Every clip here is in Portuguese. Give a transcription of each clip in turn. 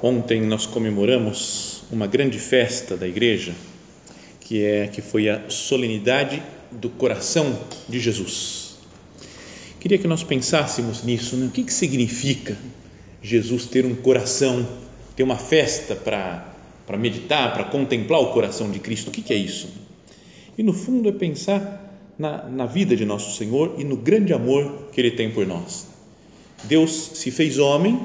Ontem nós comemoramos uma grande festa da igreja, que é que foi a solenidade do coração de Jesus Queria que nós pensássemos nisso, né? o que, que significa Jesus ter um coração, ter uma festa para meditar, para contemplar o coração de Cristo, o que, que é isso? E no fundo é pensar na, na vida de nosso Senhor e no grande amor que Ele tem por nós. Deus se fez homem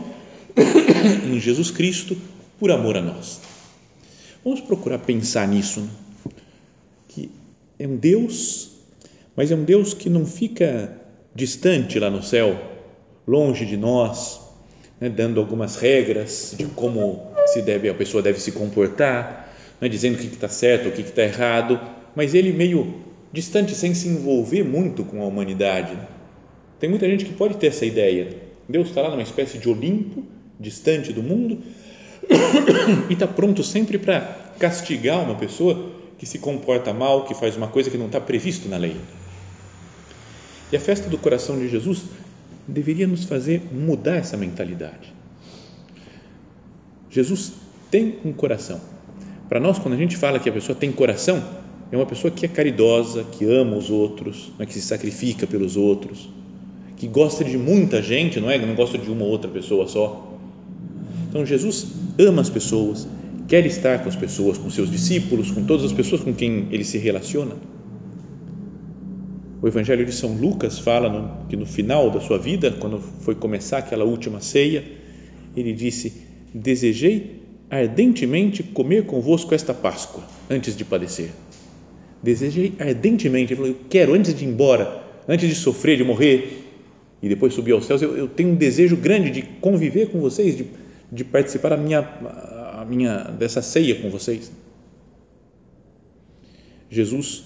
em Jesus Cristo por amor a nós. Vamos procurar pensar nisso, que é um Deus, mas é um Deus que não fica distante lá no céu, longe de nós, né, dando algumas regras de como se deve a pessoa deve se comportar, né, dizendo o que está certo, o que está errado, mas ele meio distante, sem se envolver muito com a humanidade. Tem muita gente que pode ter essa ideia. Deus está lá numa espécie de Olimpo, distante do mundo, e está pronto sempre para castigar uma pessoa que se comporta mal, que faz uma coisa que não está previsto na lei. E a festa do coração de Jesus deveria nos fazer mudar essa mentalidade. Jesus tem um coração. Para nós, quando a gente fala que a pessoa tem coração, é uma pessoa que é caridosa, que ama os outros, né, que se sacrifica pelos outros, que gosta de muita gente, não é? Não gosta de uma ou outra pessoa só. Então Jesus ama as pessoas, quer estar com as pessoas, com seus discípulos, com todas as pessoas com quem ele se relaciona o Evangelho de São Lucas fala no, que no final da sua vida, quando foi começar aquela última ceia, ele disse: Desejei ardentemente comer convosco esta Páscoa antes de padecer. Desejei ardentemente, ele falou: Eu quero, antes de ir embora, antes de sofrer, de morrer e depois subir aos céus, eu, eu tenho um desejo grande de conviver com vocês, de, de participar a minha, a minha, dessa ceia com vocês. Jesus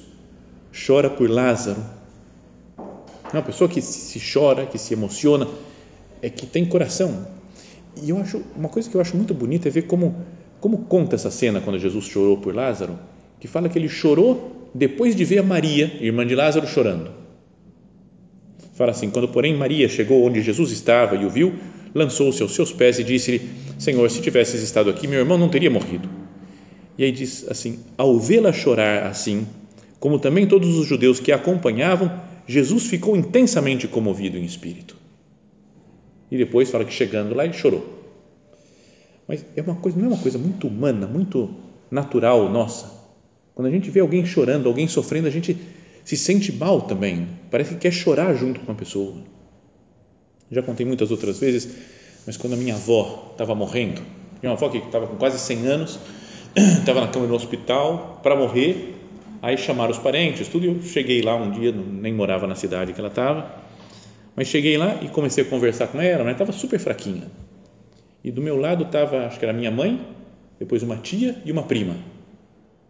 chora por Lázaro uma pessoa que se chora, que se emociona, é que tem coração. E eu acho uma coisa que eu acho muito bonita é ver como como conta essa cena quando Jesus chorou por Lázaro, que fala que ele chorou depois de ver a Maria, irmã de Lázaro, chorando. Fala assim: quando, porém, Maria chegou onde Jesus estava e o viu, lançou-se aos seus pés e disse-lhe: Senhor, se tivesses estado aqui, meu irmão não teria morrido. E aí diz assim: ao vê-la chorar assim, como também todos os judeus que a acompanhavam, Jesus ficou intensamente comovido em espírito. E depois fala que chegando lá ele chorou. Mas é uma coisa, não é uma coisa muito humana, muito natural nossa. Quando a gente vê alguém chorando, alguém sofrendo, a gente se sente mal também. Parece que quer chorar junto com a pessoa. Já contei muitas outras vezes, mas quando a minha avó estava morrendo, minha avó que estava com quase 100 anos, estava na cama do hospital para morrer Aí chamaram os parentes, tudo. E eu cheguei lá um dia, nem morava na cidade que ela estava, mas cheguei lá e comecei a conversar com ela, mas estava super fraquinha. E do meu lado estava, acho que era minha mãe, depois uma tia e uma prima,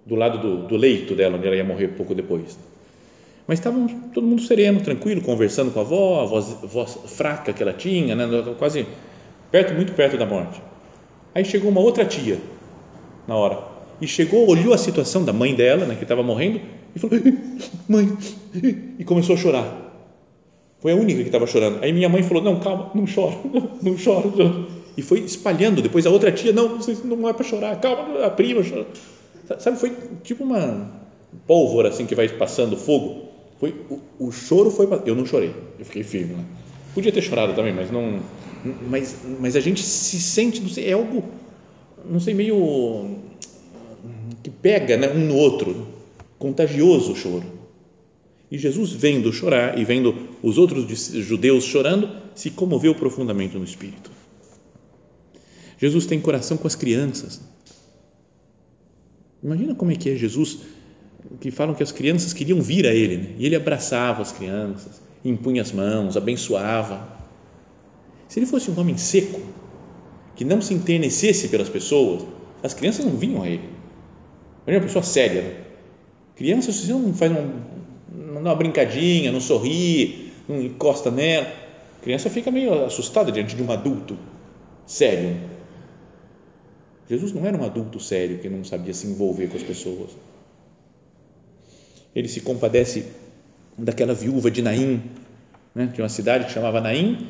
do lado do, do leito dela, onde ela ia morrer pouco depois. Mas estavam todo mundo sereno, tranquilo, conversando com a avó, a voz, voz fraca que ela tinha, né, quase perto, muito perto da morte. Aí chegou uma outra tia na hora e chegou, olhou a situação da mãe dela, né, que estava morrendo, e falou: Mãe, e começou a chorar. Foi a única que estava chorando. Aí minha mãe falou: Não, calma, não chora, não chora. E foi espalhando. Depois a outra tia: Não, não é para chorar, calma, a prima chora. Sabe, foi tipo uma pólvora assim que vai passando fogo. Foi o, o choro foi. Eu não chorei, eu fiquei firme lá. Podia ter chorado também, mas não. Mas, mas a gente se sente, não sei, é algo, não sei, meio que pega né, um no outro, contagioso o choro. E Jesus, vendo chorar e vendo os outros judeus chorando, se comoveu profundamente no espírito. Jesus tem coração com as crianças. Imagina como é que é Jesus, que falam que as crianças queriam vir a Ele, né? e Ele abraçava as crianças, impunha as mãos, abençoava. Se Ele fosse um homem seco, que não se enternecesse pelas pessoas, as crianças não vinham a Ele. Imagina uma pessoa séria. Né? Criança, se não faz um, não dá uma brincadinha, não sorri, não encosta nela, a criança fica meio assustada diante de um adulto sério Jesus não era um adulto sério que não sabia se envolver com as pessoas. Ele se compadece daquela viúva de Naim, né? tinha uma cidade que chamava Naim,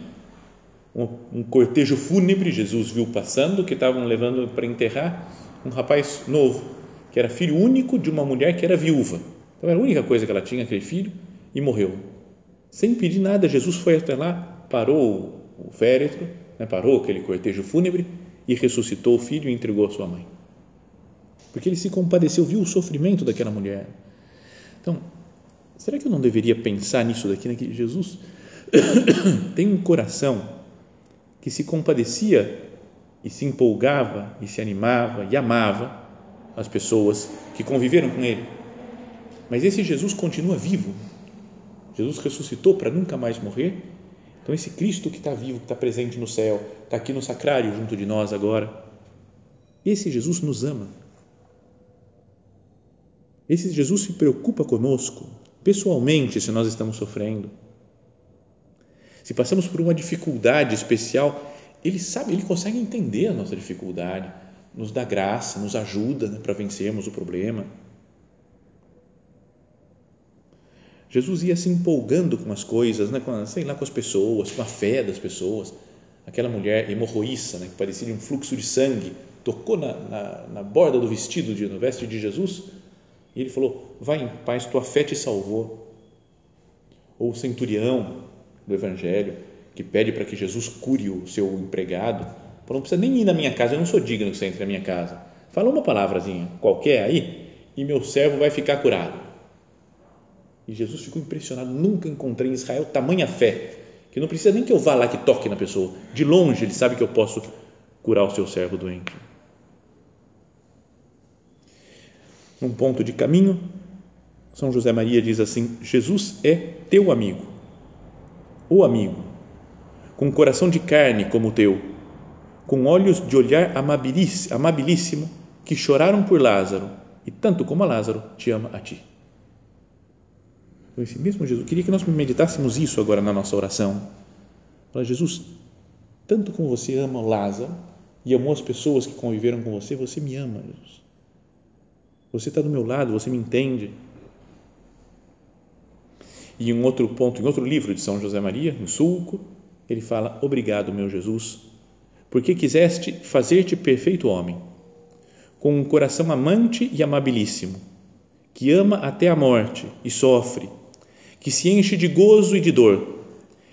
um, um cortejo fúnebre Jesus viu passando que estavam levando para enterrar um rapaz novo, que era filho único de uma mulher que era viúva. Então era a única coisa que ela tinha, aquele filho, e morreu. Sem pedir nada, Jesus foi até lá, parou o féretro, né? parou aquele cortejo fúnebre e ressuscitou o filho e entregou a sua mãe. Porque ele se compadeceu, viu o sofrimento daquela mulher. Então, será que eu não deveria pensar nisso daqui, né? que Jesus tem um coração que se compadecia e se empolgava e se animava e amava as pessoas que conviveram com ele. Mas esse Jesus continua vivo. Jesus ressuscitou para nunca mais morrer então, esse Cristo que está vivo, que está presente no céu, está aqui no sacrário junto de nós agora, esse Jesus nos ama. Esse Jesus se preocupa conosco, pessoalmente, se nós estamos sofrendo. Se passamos por uma dificuldade especial, Ele sabe, Ele consegue entender a nossa dificuldade, nos dá graça, nos ajuda né, para vencermos o problema Jesus ia se empolgando com as coisas, né? com, sei lá, com as pessoas, com a fé das pessoas. Aquela mulher hemorroíça, né? que parecia um fluxo de sangue, tocou na, na, na borda do vestido, de, no veste de Jesus, e ele falou: Vai em paz, tua fé te salvou. Ou o centurião do Evangelho, que pede para que Jesus cure o seu empregado, falou: Não precisa nem ir na minha casa, eu não sou digno que você entre na minha casa. Fala uma palavrazinha qualquer aí, e meu servo vai ficar curado e Jesus ficou impressionado. Nunca encontrei em Israel tamanha fé, que não precisa nem que eu vá lá que toque na pessoa. De longe ele sabe que eu posso curar o seu servo doente. Num ponto de caminho, São José Maria diz assim: Jesus é teu amigo, o amigo, com coração de carne como o teu, com olhos de olhar amabilíssimo, que choraram por Lázaro e tanto como Lázaro te ama a ti. Então, esse mesmo Jesus, queria que nós meditássemos isso agora na nossa oração. Fala, Jesus, tanto como você ama Lázaro e amou as pessoas que conviveram com você, você me ama, Jesus. Você está do meu lado, você me entende. E em outro ponto, em outro livro de São José Maria, em Sulco, ele fala: Obrigado, meu Jesus, porque quiseste fazer-te perfeito homem, com um coração amante e amabilíssimo, que ama até a morte e sofre que se enche de gozo e de dor,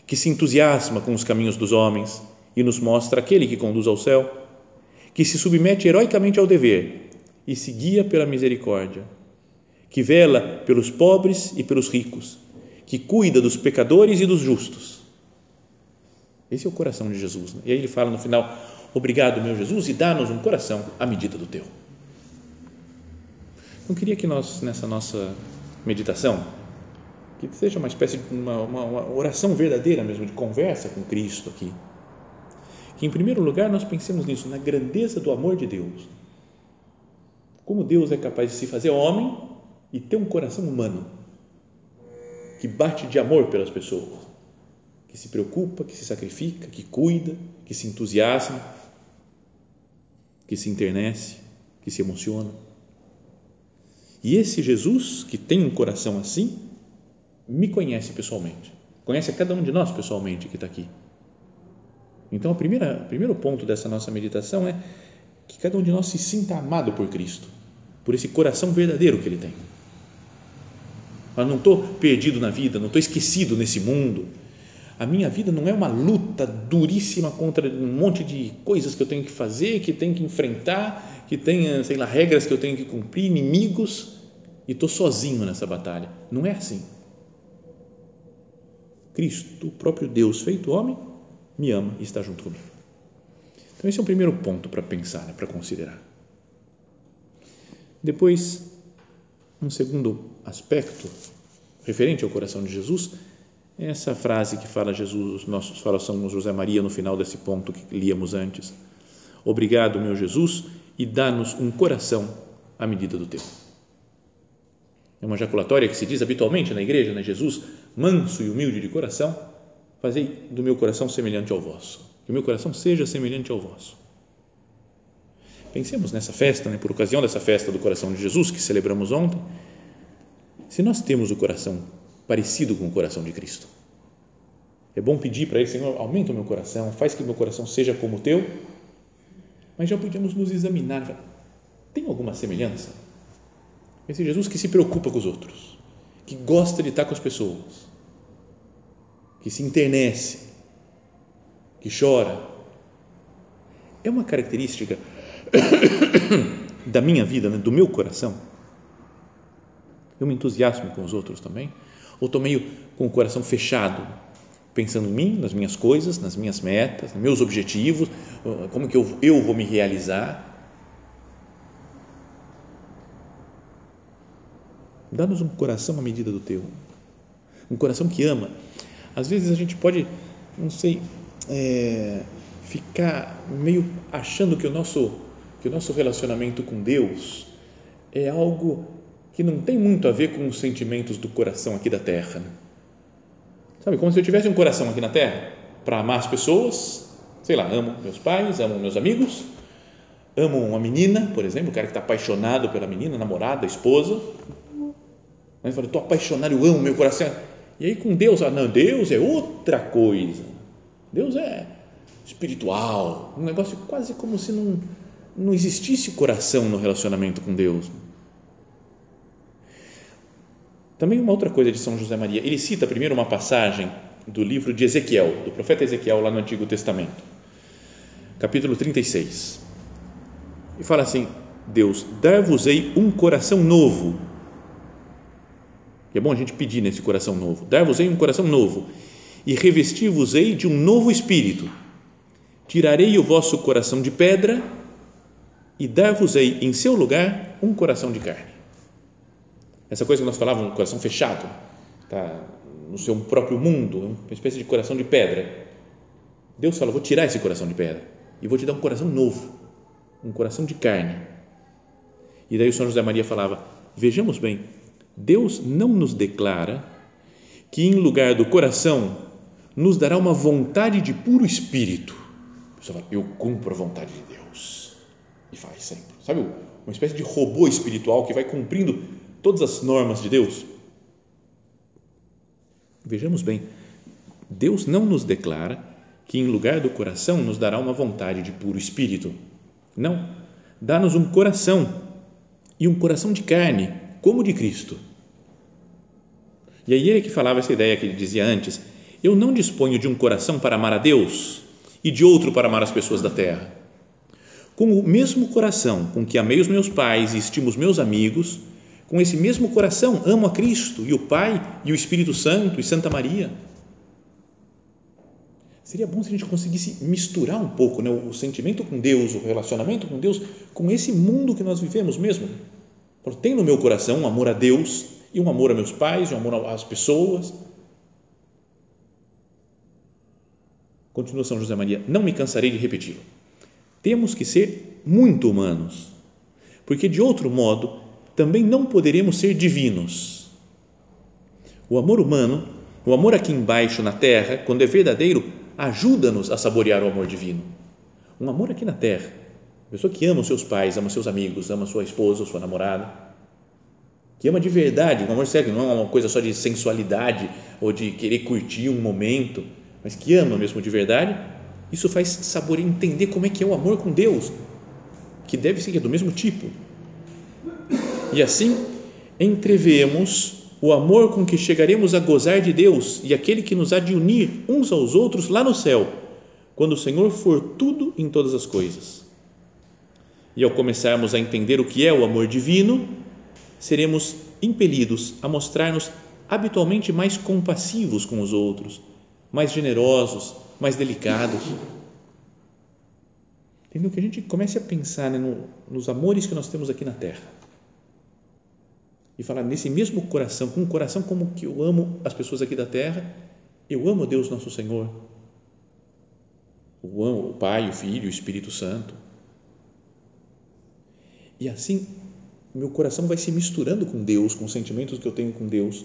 que se entusiasma com os caminhos dos homens e nos mostra aquele que conduz ao céu, que se submete heroicamente ao dever e se guia pela misericórdia, que vela pelos pobres e pelos ricos, que cuida dos pecadores e dos justos. Esse é o coração de Jesus. Né? E aí ele fala no final: Obrigado, meu Jesus, e dá-nos um coração à medida do teu. Então, queria que nós, nessa nossa meditação, que seja uma espécie de uma, uma, uma oração verdadeira mesmo, de conversa com Cristo aqui. Que, em primeiro lugar, nós pensemos nisso, na grandeza do amor de Deus. Como Deus é capaz de se fazer homem e ter um coração humano, que bate de amor pelas pessoas, que se preocupa, que se sacrifica, que cuida, que se entusiasma, que se internece, que se emociona. E esse Jesus, que tem um coração assim, me conhece pessoalmente, conhece a cada um de nós pessoalmente que está aqui. Então, o primeiro ponto dessa nossa meditação é que cada um de nós se sinta amado por Cristo, por esse coração verdadeiro que Ele tem. Mas não estou perdido na vida, não estou esquecido nesse mundo. A minha vida não é uma luta duríssima contra um monte de coisas que eu tenho que fazer, que tenho que enfrentar, que tem, sei lá, regras que eu tenho que cumprir, inimigos, e estou sozinho nessa batalha. Não é assim. Cristo, o próprio Deus feito homem, me ama e está junto comigo. Então, esse é o primeiro ponto para pensar, né, para considerar. Depois, um segundo aspecto referente ao coração de Jesus essa frase que fala Jesus, nossos fala São José Maria no final desse ponto que líamos antes. Obrigado, meu Jesus, e dá-nos um coração à medida do teu. É uma jaculatória que se diz habitualmente na igreja, né? Jesus, manso e humilde de coração, fazei do meu coração semelhante ao vosso. Que o meu coração seja semelhante ao vosso. Pensemos nessa festa, né? por ocasião dessa festa do coração de Jesus que celebramos ontem. Se nós temos o coração parecido com o coração de Cristo, é bom pedir para Ele, Senhor, aumenta o meu coração, faz que o meu coração seja como o teu, mas já podíamos nos examinar. Tem alguma semelhança? Esse Jesus que se preocupa com os outros, que gosta de estar com as pessoas, que se internece, que chora. É uma característica da minha vida, né, do meu coração. Eu me entusiasmo com os outros também? Ou estou meio com o coração fechado, pensando em mim, nas minhas coisas, nas minhas metas, nos meus objetivos, como que eu, eu vou me realizar? Dá-nos um coração à medida do teu, um coração que ama. Às vezes a gente pode, não sei, é, ficar meio achando que o nosso que o nosso relacionamento com Deus é algo que não tem muito a ver com os sentimentos do coração aqui da terra. Né? Sabe, como se eu tivesse um coração aqui na terra para amar as pessoas, sei lá, amo meus pais, amo meus amigos, amo uma menina, por exemplo, o cara que está apaixonado pela menina, namorada, esposa. Aí fala, estou apaixonado, eu amo meu coração. E aí com Deus, ah, não, Deus é outra coisa. Deus é espiritual, um negócio quase como se não, não existisse coração no relacionamento com Deus. Também uma outra coisa de São José Maria, ele cita primeiro uma passagem do livro de Ezequiel, do profeta Ezequiel lá no Antigo Testamento, capítulo 36. E fala assim: Deus, dar-vos-ei um coração novo. E é bom a gente pedir nesse coração novo. Dar-vos-ei um coração novo e revestir-vos-ei de um novo espírito. Tirarei o vosso coração de pedra e dar-vos-ei em seu lugar um coração de carne. Essa coisa que nós falávamos, coração fechado, tá no seu próprio mundo, uma espécie de coração de pedra. Deus fala: vou tirar esse coração de pedra e vou te dar um coração novo, um coração de carne. E daí o São José Maria falava: vejamos bem, Deus não nos declara que em lugar do coração nos dará uma vontade de puro espírito. A pessoa fala, eu cumpro a vontade de Deus. E faz sempre. Sabe, uma espécie de robô espiritual que vai cumprindo todas as normas de Deus. Vejamos bem, Deus não nos declara que em lugar do coração nos dará uma vontade de puro espírito. Não, dá-nos um coração e um coração de carne, como de Cristo. E aí ele que falava essa ideia que ele dizia antes, eu não disponho de um coração para amar a Deus e de outro para amar as pessoas da terra. Com o mesmo coração com que amei os meus pais e estimo os meus amigos, com esse mesmo coração amo a Cristo e o Pai e o Espírito Santo e Santa Maria. Seria bom se a gente conseguisse misturar um pouco né, o sentimento com Deus, o relacionamento com Deus, com esse mundo que nós vivemos mesmo. Tem no meu coração um amor a Deus e um amor a meus pais, um amor às pessoas, Continua São José Maria, não me cansarei de repeti-lo. Temos que ser muito humanos, porque de outro modo também não poderemos ser divinos. O amor humano, o amor aqui embaixo na terra, quando é verdadeiro, ajuda-nos a saborear o amor divino. Um amor aqui na terra, pessoa que ama os seus pais, ama os seus amigos, ama sua esposa, sua namorada, que ama de verdade, um amor sério, não é uma coisa só de sensualidade ou de querer curtir um momento, mas que ama mesmo de verdade, isso faz saborear, entender como é que é o amor com Deus, que deve ser do mesmo tipo. E assim, entrevemos o amor com que chegaremos a gozar de Deus e aquele que nos há de unir uns aos outros lá no céu, quando o Senhor for tudo em todas as coisas. E ao começarmos a entender o que é o amor divino, seremos impelidos a mostrar-nos habitualmente mais compassivos com os outros mais generosos, mais delicados. entendeu? Que a gente comece a pensar né, no, nos amores que nós temos aqui na Terra e falar nesse mesmo coração, com um coração como que eu amo as pessoas aqui da Terra, eu amo Deus nosso Senhor, eu amo o Pai, o Filho, o Espírito Santo. E assim, meu coração vai se misturando com Deus, com os sentimentos que eu tenho com Deus.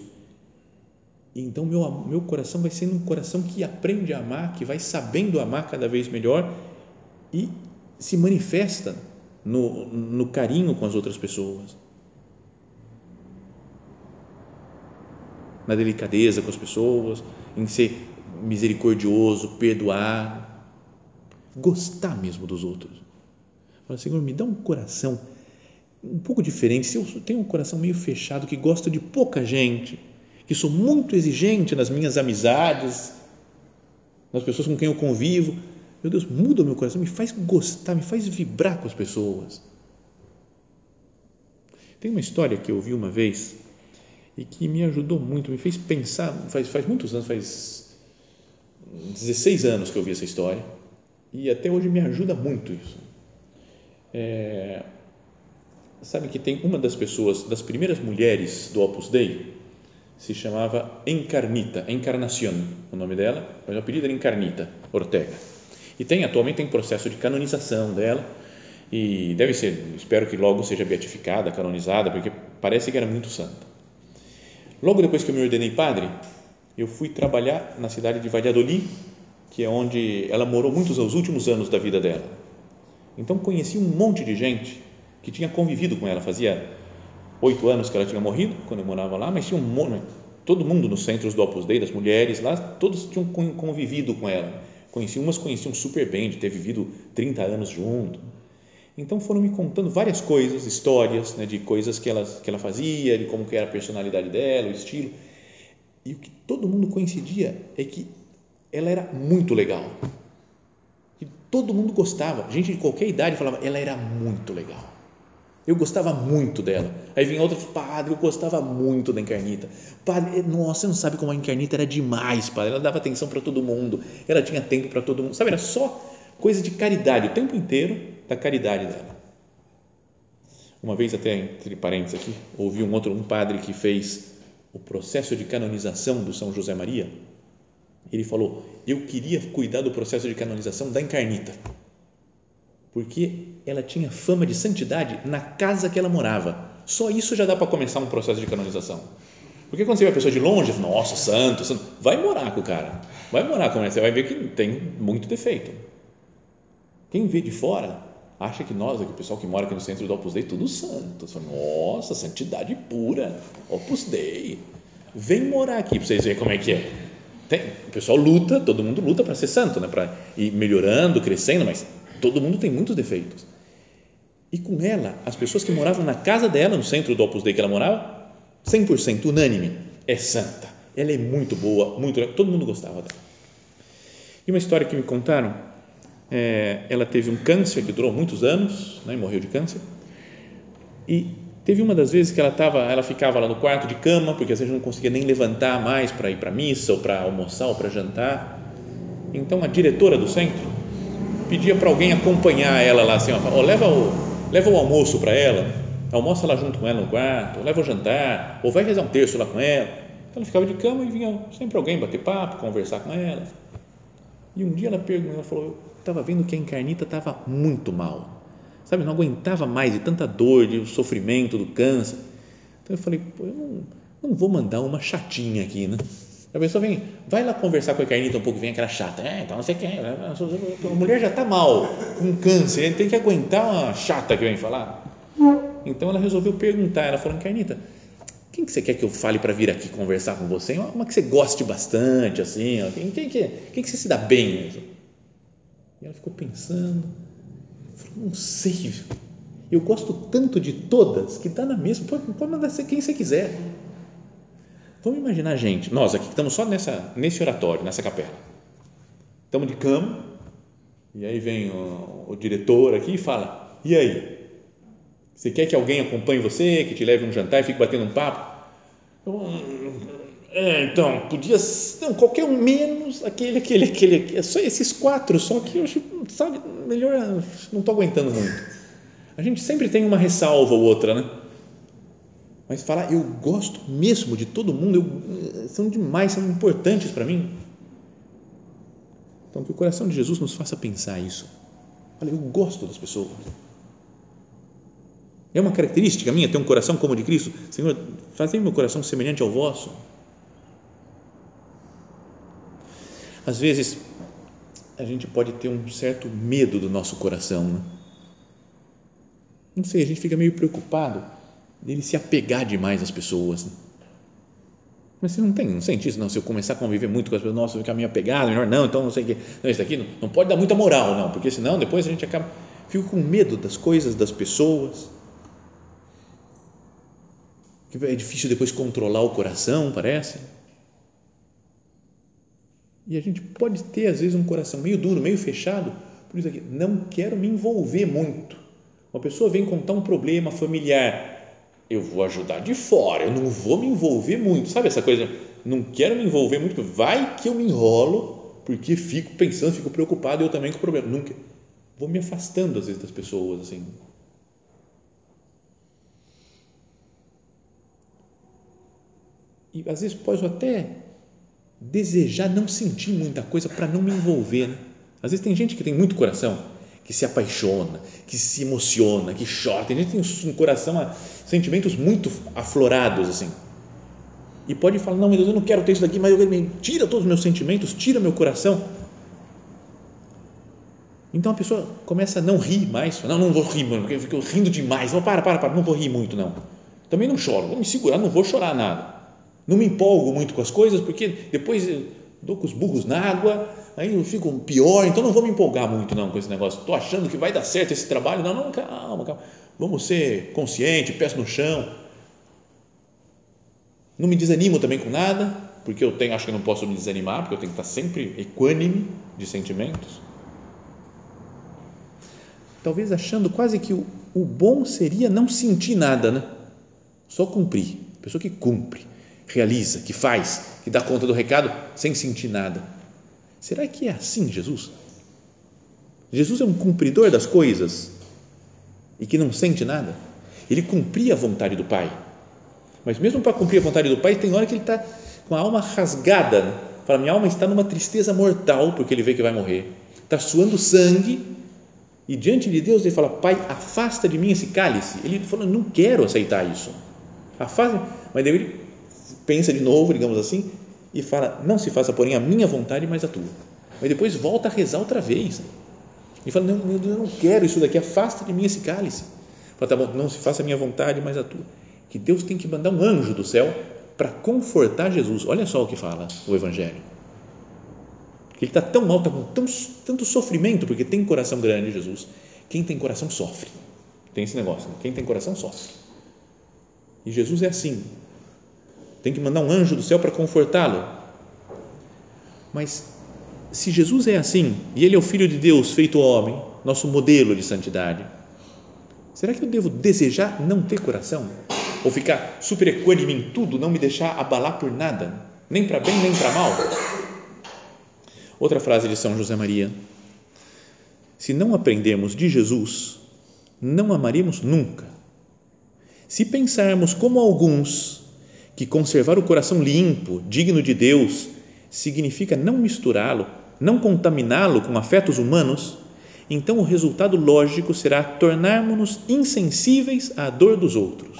E então, meu, meu coração vai sendo um coração que aprende a amar, que vai sabendo amar cada vez melhor e se manifesta no, no carinho com as outras pessoas. Na delicadeza com as pessoas, em ser misericordioso, perdoar, gostar mesmo dos outros. Fala, Senhor, me dá um coração um pouco diferente. Se eu tenho um coração meio fechado, que gosto de pouca gente, que sou muito exigente nas minhas amizades, nas pessoas com quem eu convivo, meu Deus, muda o meu coração, me faz gostar, me faz vibrar com as pessoas. Tem uma história que eu ouvi uma vez e que me ajudou muito, me fez pensar, faz, faz muitos anos, faz 16 anos que eu ouvi essa história e até hoje me ajuda muito isso. É, sabe que tem uma das pessoas, das primeiras mulheres do Opus Dei, se chamava Encarnita, Encarnación, o nome dela, mas o apelido era Encarnita Ortega. E tem atualmente tem processo de canonização dela e deve ser, espero que logo seja beatificada, canonizada, porque parece que era muito santa. Logo depois que eu me ordenei padre, eu fui trabalhar na cidade de Valladolid, que é onde ela morou muitos os últimos anos da vida dela. Então conheci um monte de gente que tinha convivido com ela. Fazia oito anos que ela tinha morrido quando eu morava lá, mas tinha um monte, todo mundo nos centros do Opus Dei, das mulheres lá, todos tinham convivido com ela. Conheci umas conheciam super bem de ter vivido 30 anos junto. Então foram me contando várias coisas, histórias, né, de coisas que ela que ela fazia, de como que era a personalidade dela, o estilo. E o que todo mundo coincidia é que ela era muito legal. E todo mundo gostava. Gente de qualquer idade falava, ela era muito legal. Eu gostava muito dela. Aí vinha outra, padre, eu gostava muito da Encarnita. Padre, nossa, você não sabe como a Encarnita era demais, padre. Ela dava atenção para todo mundo, ela tinha tempo para todo mundo. Sabe, era só coisa de caridade, o tempo inteiro da caridade dela. Uma vez, até entre parênteses aqui, ouvi um outro, um padre que fez o processo de canonização do São José Maria ele falou: Eu queria cuidar do processo de canonização da Encarnita, porque ela tinha fama de santidade na casa que ela morava. Só isso já dá para começar um processo de canonização. Porque quando você vê a pessoa de longe, nossa, santo, santo, vai morar com o cara, vai morar com ele, você vai ver que tem muito defeito. Quem vê de fora acha que nós, aqui, o pessoal que mora aqui no centro do Opus Dei, tudo santo. Nossa, santidade pura, Opus Dei. Vem morar aqui para vocês verem como é que é. Tem, o pessoal luta, todo mundo luta para ser santo, né? para ir melhorando, crescendo, mas todo mundo tem muitos defeitos. E com ela, as pessoas que moravam na casa dela, no centro do Opus Dei que ela morava, 100% unânime, é santa. Ela é muito boa, muito todo mundo gostava dela. E uma história que me contaram, é, ela teve um câncer que durou muitos anos, né, morreu de câncer, e Teve uma das vezes que ela tava, ela ficava lá no quarto de cama, porque às vezes não conseguia nem levantar mais para ir para missa ou para almoçar ou para jantar. Então a diretora do centro pedia para alguém acompanhar ela lá assim, ó, leva o leva o almoço para ela, almoça lá junto com ela no quarto, leva o jantar, ou vai rezar um terço lá com ela. Ela ficava de cama e vinha sempre alguém bater papo, conversar com ela. E um dia ela perguntou, ela falou, estava vendo que a encarnita estava muito mal sabe, não aguentava mais de tanta dor, de sofrimento do câncer. Então eu falei, pô, eu não, não vou mandar uma chatinha aqui, né? A pessoa vem, vai lá conversar com a Carnita um pouco, vem aquela chata, é, então você quer, a mulher já está mal, com câncer, ele tem que aguentar uma chata que vem falar. Então ela resolveu perguntar, ela falou, Carnita, quem que você quer que eu fale para vir aqui conversar com você? Uma, uma que você goste bastante, assim, ó. quem, quem, que, quem que você se dá bem mesmo? E ela ficou pensando, não sei. Eu gosto tanto de todas que está na mesma. Pode, pode mandar ser quem você quiser. Vamos imaginar, gente, nós aqui que estamos só nessa, nesse oratório, nessa capela. Estamos de cama, e aí vem o, o diretor aqui e fala: E aí? Você quer que alguém acompanhe você, que te leve um jantar e fique batendo um papo? É, então, podia não, qualquer um menos aquele, aquele, aquele, só esses quatro, só que eu acho, sabe, melhor, não estou aguentando muito. A gente sempre tem uma ressalva ou outra, né? Mas falar, eu gosto mesmo de todo mundo, eu, são demais, são importantes para mim. Então, que o coração de Jesus nos faça pensar isso. Olha, eu gosto das pessoas. É uma característica minha ter um coração como o de Cristo. Senhor, fazei meu coração semelhante ao vosso. Às vezes, a gente pode ter um certo medo do nosso coração. Né? Não sei, a gente fica meio preocupado dele se apegar demais às pessoas. Né? Mas você não tem, não sente isso, não. Se eu começar a conviver muito com as pessoas, nossa, ficar meio apegado, melhor não, então não sei o quê. Não, isso aqui não, não pode dar muita moral, não, porque senão depois a gente acaba. Fico com medo das coisas, das pessoas. É difícil depois controlar o coração, parece. E a gente pode ter, às vezes, um coração meio duro, meio fechado, por isso aqui, não quero me envolver muito. Uma pessoa vem contar um problema familiar, eu vou ajudar de fora, eu não vou me envolver muito. Sabe essa coisa? Não quero me envolver muito, vai que eu me enrolo, porque fico pensando, fico preocupado, eu também com o problema. Nunca. Vou me afastando, às vezes, das pessoas, assim. E às vezes posso até desejar não sentir muita coisa para não me envolver. Né? Às vezes tem gente que tem muito coração, que se apaixona, que se emociona, que chora. Tem gente que tem um coração, sentimentos muito aflorados assim. E pode falar: Não, meu Deus, eu não quero ter isso daqui, mas eu, tira todos os meus sentimentos, tira meu coração. Então a pessoa começa a não rir mais. Não, não vou rir, mano, porque eu fico rindo demais. Não, para, para, para, não vou rir muito, não. Também não choro, vou me segurar, não vou chorar nada. Não me empolgo muito com as coisas, porque depois dou com os burros na água, aí eu fico pior, então não vou me empolgar muito não com esse negócio. Estou achando que vai dar certo esse trabalho. Não, não, calma, calma. Vamos ser consciente, pés no chão. Não me desanimo também com nada, porque eu tenho, acho que não posso me desanimar, porque eu tenho que estar sempre equânime de sentimentos. Talvez achando quase que o, o bom seria não sentir nada, né? Só cumprir. Pessoa que cumpre realiza, que faz, que dá conta do recado sem sentir nada. Será que é assim Jesus? Jesus é um cumpridor das coisas e que não sente nada? Ele cumpria a vontade do Pai. Mas mesmo para cumprir a vontade do Pai, tem hora que ele está com a alma rasgada. Fala, minha alma está numa tristeza mortal porque ele vê que vai morrer. Está suando sangue e diante de Deus ele fala, Pai, afasta de mim esse cálice. Ele falou, não quero aceitar isso. Afasta. Mas daí ele pensa de novo, digamos assim, e fala: Não se faça, porém, a minha vontade, mas a tua. Mas depois volta a rezar outra vez. E fala: Não, meu Deus, eu não quero isso daqui, afasta de mim esse cálice. Fala: Tá bom, não se faça a minha vontade, mas a tua. Que Deus tem que mandar um anjo do céu para confortar Jesus. Olha só o que fala o Evangelho. Ele está tão mal, está com tão, tanto sofrimento, porque tem coração grande, Jesus. Quem tem coração sofre. Tem esse negócio. Né? Quem tem coração sofre. E Jesus é assim tem que mandar um anjo do céu para confortá-lo. Mas se Jesus é assim e ele é o filho de Deus feito homem, nosso modelo de santidade, será que eu devo desejar não ter coração? Ou ficar super equânime em tudo, não me deixar abalar por nada, nem para bem nem para mal? Outra frase de São José Maria: Se não aprendermos de Jesus, não amaremos nunca. Se pensarmos como alguns que conservar o coração limpo, digno de Deus, significa não misturá-lo, não contaminá-lo com afetos humanos, então o resultado lógico será tornarmos-nos insensíveis à dor dos outros.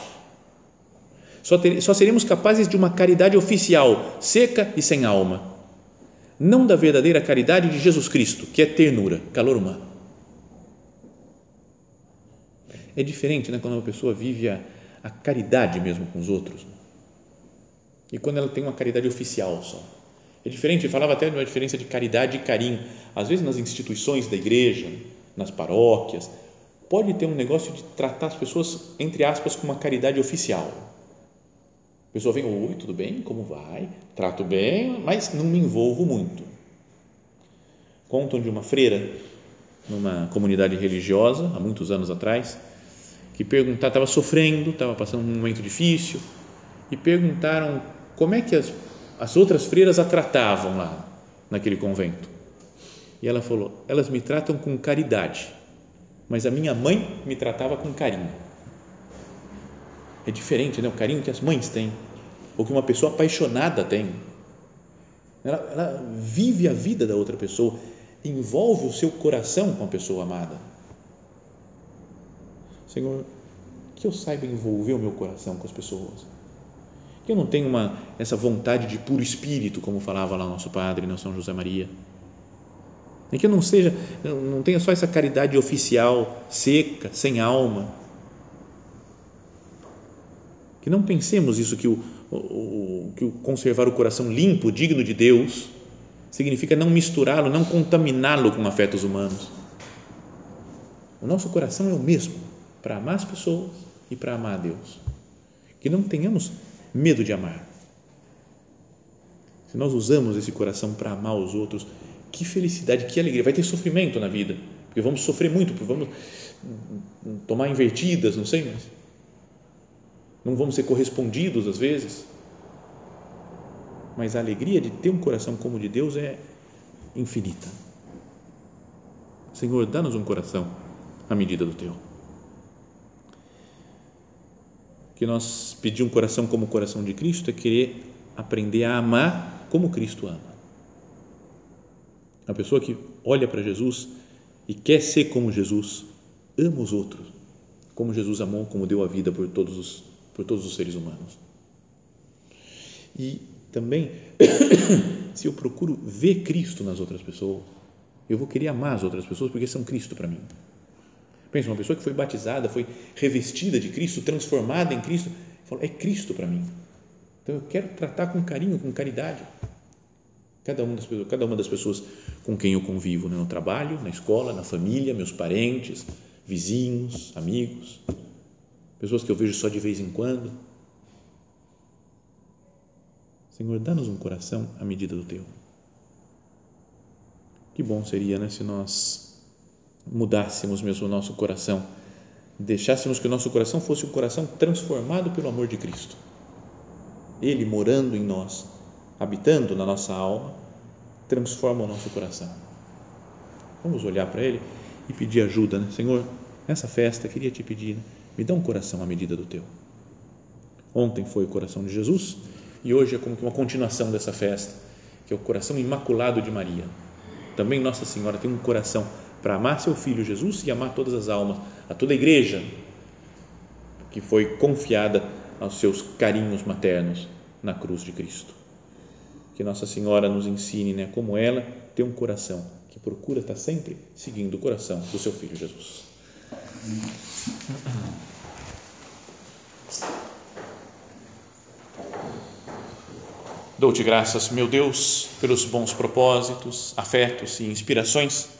Só, ter, só seremos capazes de uma caridade oficial, seca e sem alma, não da verdadeira caridade de Jesus Cristo, que é ternura, calor humano. É diferente né, quando uma pessoa vive a, a caridade mesmo com os outros e quando ela tem uma caridade oficial só. É diferente, eu falava até de uma diferença de caridade e carinho. Às vezes nas instituições da igreja, nas paróquias, pode ter um negócio de tratar as pessoas, entre aspas, com uma caridade oficial. A pessoa vem, oi, tudo bem? Como vai? Trato bem, mas não me envolvo muito. Contam de uma freira numa comunidade religiosa, há muitos anos atrás, que perguntava, estava sofrendo, estava passando um momento difícil, e perguntaram como é que as as outras freiras a tratavam lá naquele convento. E ela falou: elas me tratam com caridade, mas a minha mãe me tratava com carinho. É diferente, né? O carinho que as mães têm, ou que uma pessoa apaixonada tem. Ela, ela vive a vida da outra pessoa, envolve o seu coração com a pessoa amada. Senhor, que eu saiba envolver o meu coração com as pessoas. Que eu não tenha uma, essa vontade de puro espírito, como falava lá nosso Padre, não São José Maria. E que eu não seja, não tenha só essa caridade oficial, seca, sem alma. Que não pensemos isso que o, o, que o conservar o coração limpo, digno de Deus, significa não misturá-lo, não contaminá-lo com afetos humanos. O nosso coração é o mesmo para amar as pessoas e para amar a Deus. Que não tenhamos medo de amar. Se nós usamos esse coração para amar os outros, que felicidade, que alegria. Vai ter sofrimento na vida, porque vamos sofrer muito, vamos tomar invertidas, não sei, mas não vamos ser correspondidos às vezes. Mas a alegria de ter um coração como o de Deus é infinita. Senhor, dá-nos um coração à medida do teu. Que nós pedir um coração como o coração de Cristo é querer aprender a amar como Cristo ama. A pessoa que olha para Jesus e quer ser como Jesus, ama os outros, como Jesus amou, como deu a vida por todos os, por todos os seres humanos. E também, se eu procuro ver Cristo nas outras pessoas, eu vou querer amar as outras pessoas porque são Cristo para mim. Pensa, uma pessoa que foi batizada, foi revestida de Cristo, transformada em Cristo, falou, é Cristo para mim. Então eu quero tratar com carinho, com caridade. Cada, um das pessoas, cada uma das pessoas com quem eu convivo, né? no trabalho, na escola, na família, meus parentes, vizinhos, amigos, pessoas que eu vejo só de vez em quando. Senhor, dá-nos um coração à medida do teu. Que bom seria né, se nós mudássemos mesmo o nosso coração, deixássemos que o nosso coração fosse um coração transformado pelo amor de Cristo. Ele morando em nós, habitando na nossa alma, transforma o nosso coração. Vamos olhar para Ele e pedir ajuda, né? Senhor, nessa festa queria te pedir, me dá um coração à medida do teu. Ontem foi o coração de Jesus e hoje é como que uma continuação dessa festa, que é o coração imaculado de Maria. Também Nossa Senhora tem um coração para amar seu filho Jesus e amar todas as almas, a toda a igreja que foi confiada aos seus carinhos maternos na cruz de Cristo. Que Nossa Senhora nos ensine, né, como ela ter um coração que procura estar sempre seguindo o coração do seu filho Jesus. Dou-te graças, meu Deus, pelos bons propósitos, afetos e inspirações